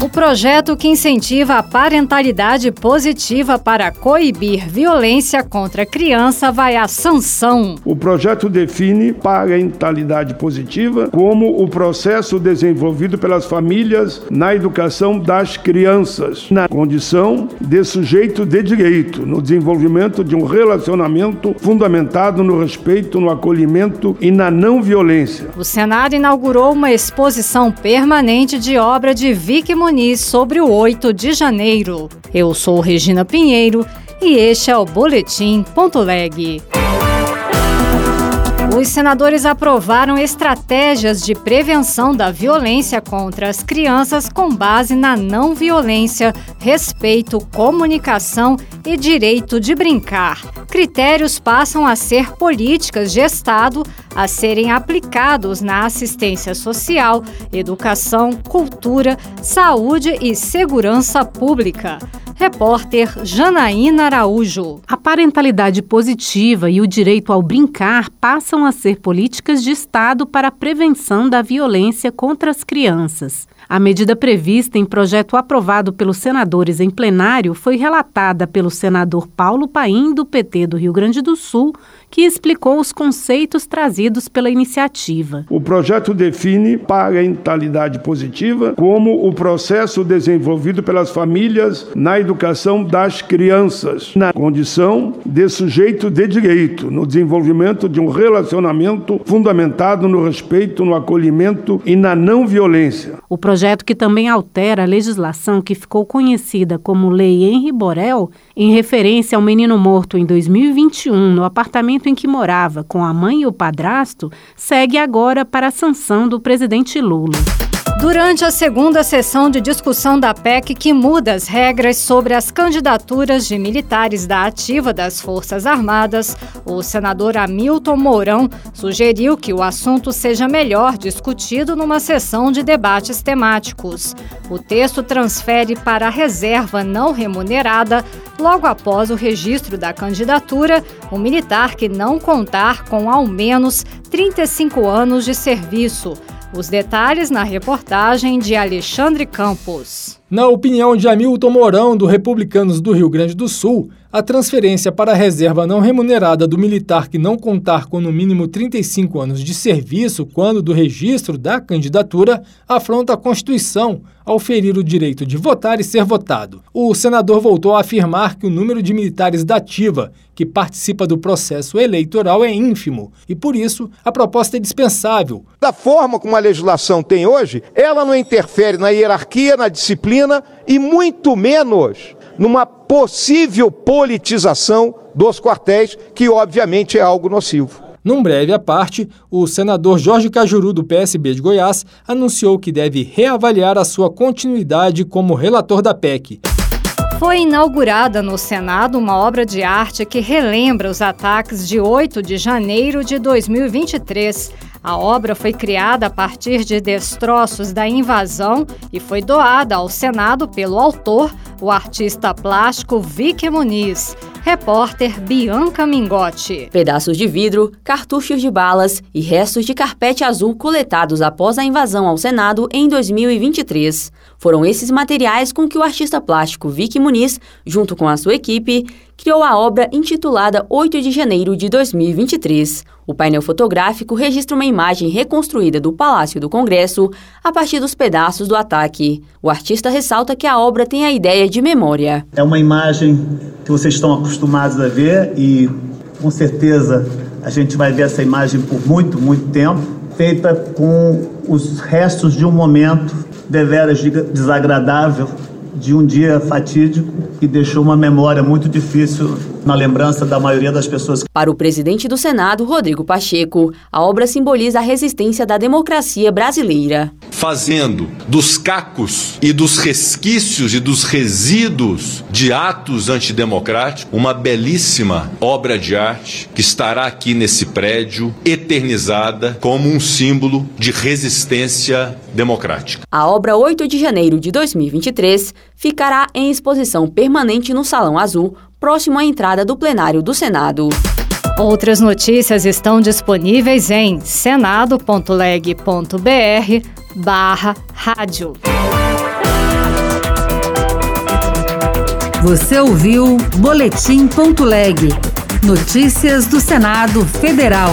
O projeto que incentiva a parentalidade positiva para coibir violência contra a criança vai à sanção. O projeto define parentalidade positiva como o processo desenvolvido pelas famílias na educação das crianças, na condição de sujeito de direito, no desenvolvimento de um relacionamento fundamentado no respeito, no acolhimento e na não violência. O Senado inaugurou uma exposição permanente de obra de Vicky Sobre o 8 de janeiro. Eu sou Regina Pinheiro e este é o Boletim Ponto Leg. Os senadores aprovaram estratégias de prevenção da violência contra as crianças com base na não violência, respeito, comunicação e direito de brincar. Critérios passam a ser políticas de Estado a serem aplicados na assistência social, educação, cultura, saúde e segurança pública. Repórter Janaína Araújo. A parentalidade positiva e o direito ao brincar passam a ser políticas de Estado para a prevenção da violência contra as crianças. A medida prevista em projeto aprovado pelos senadores em plenário foi relatada pelo senador Paulo Paim, do PT do Rio Grande do Sul, que explicou os conceitos trazidos pela iniciativa. O projeto define parentalidade positiva como o processo desenvolvido pelas famílias na educação das crianças, na condição de sujeito de direito, no desenvolvimento de um relacionamento fundamentado no respeito, no acolhimento e na não violência. O projeto que também altera a legislação que ficou conhecida como Lei Henri Borel, em referência ao menino morto em 2021 no apartamento apartamento em que morava com a mãe e o padrasto segue agora para a sanção do presidente Lula. Durante a segunda sessão de discussão da PEC que muda as regras sobre as candidaturas de militares da ativa das Forças Armadas, o senador Hamilton Mourão sugeriu que o assunto seja melhor discutido numa sessão de debates temáticos. O texto transfere para a reserva não remunerada, logo após o registro da candidatura, o militar que não contar com ao menos 35 anos de serviço. Os detalhes na reportagem de Alexandre Campos. Na opinião de Hamilton Mourão, do Republicanos do Rio Grande do Sul, a transferência para a reserva não remunerada do militar que não contar com no mínimo 35 anos de serviço quando do registro da candidatura afronta a Constituição ao ferir o direito de votar e ser votado. O senador voltou a afirmar que o número de militares da ativa que participa do processo eleitoral é ínfimo e, por isso, a proposta é dispensável. Da forma como a legislação tem hoje, ela não interfere na hierarquia, na disciplina e muito menos numa possível politização dos quartéis, que obviamente é algo nocivo. Num breve à parte, o senador Jorge Cajuru, do PSB de Goiás, anunciou que deve reavaliar a sua continuidade como relator da PEC. Foi inaugurada no Senado uma obra de arte que relembra os ataques de 8 de janeiro de 2023. A obra foi criada a partir de destroços da invasão e foi doada ao Senado pelo autor, o artista plástico Vicky Muniz. Repórter Bianca Mingotti. Pedaços de vidro, cartuchos de balas e restos de carpete azul coletados após a invasão ao Senado em 2023. Foram esses materiais com que o artista plástico Vicky Muniz, junto com a sua equipe, criou a obra intitulada 8 de janeiro de 2023. O painel fotográfico registra uma imagem reconstruída do Palácio do Congresso a partir dos pedaços do ataque. O artista ressalta que a obra tem a ideia de memória. É uma imagem que vocês estão acostumados a ver e com certeza a gente vai ver essa imagem por muito, muito tempo, feita com os restos de um momento deveras desagradável de um dia fatídico que deixou uma memória muito difícil na lembrança da maioria das pessoas. Para o presidente do Senado, Rodrigo Pacheco, a obra simboliza a resistência da democracia brasileira. Fazendo dos cacos e dos resquícios e dos resíduos de atos antidemocráticos uma belíssima obra de arte que estará aqui nesse prédio, eternizada como um símbolo de resistência democrática. A obra 8 de janeiro de 2023 ficará em exposição permanente no Salão Azul, próximo à entrada do plenário do Senado. Outras notícias estão disponíveis em senado.leg.br barra rádio. Você ouviu Boletim.leg. Notícias do Senado Federal.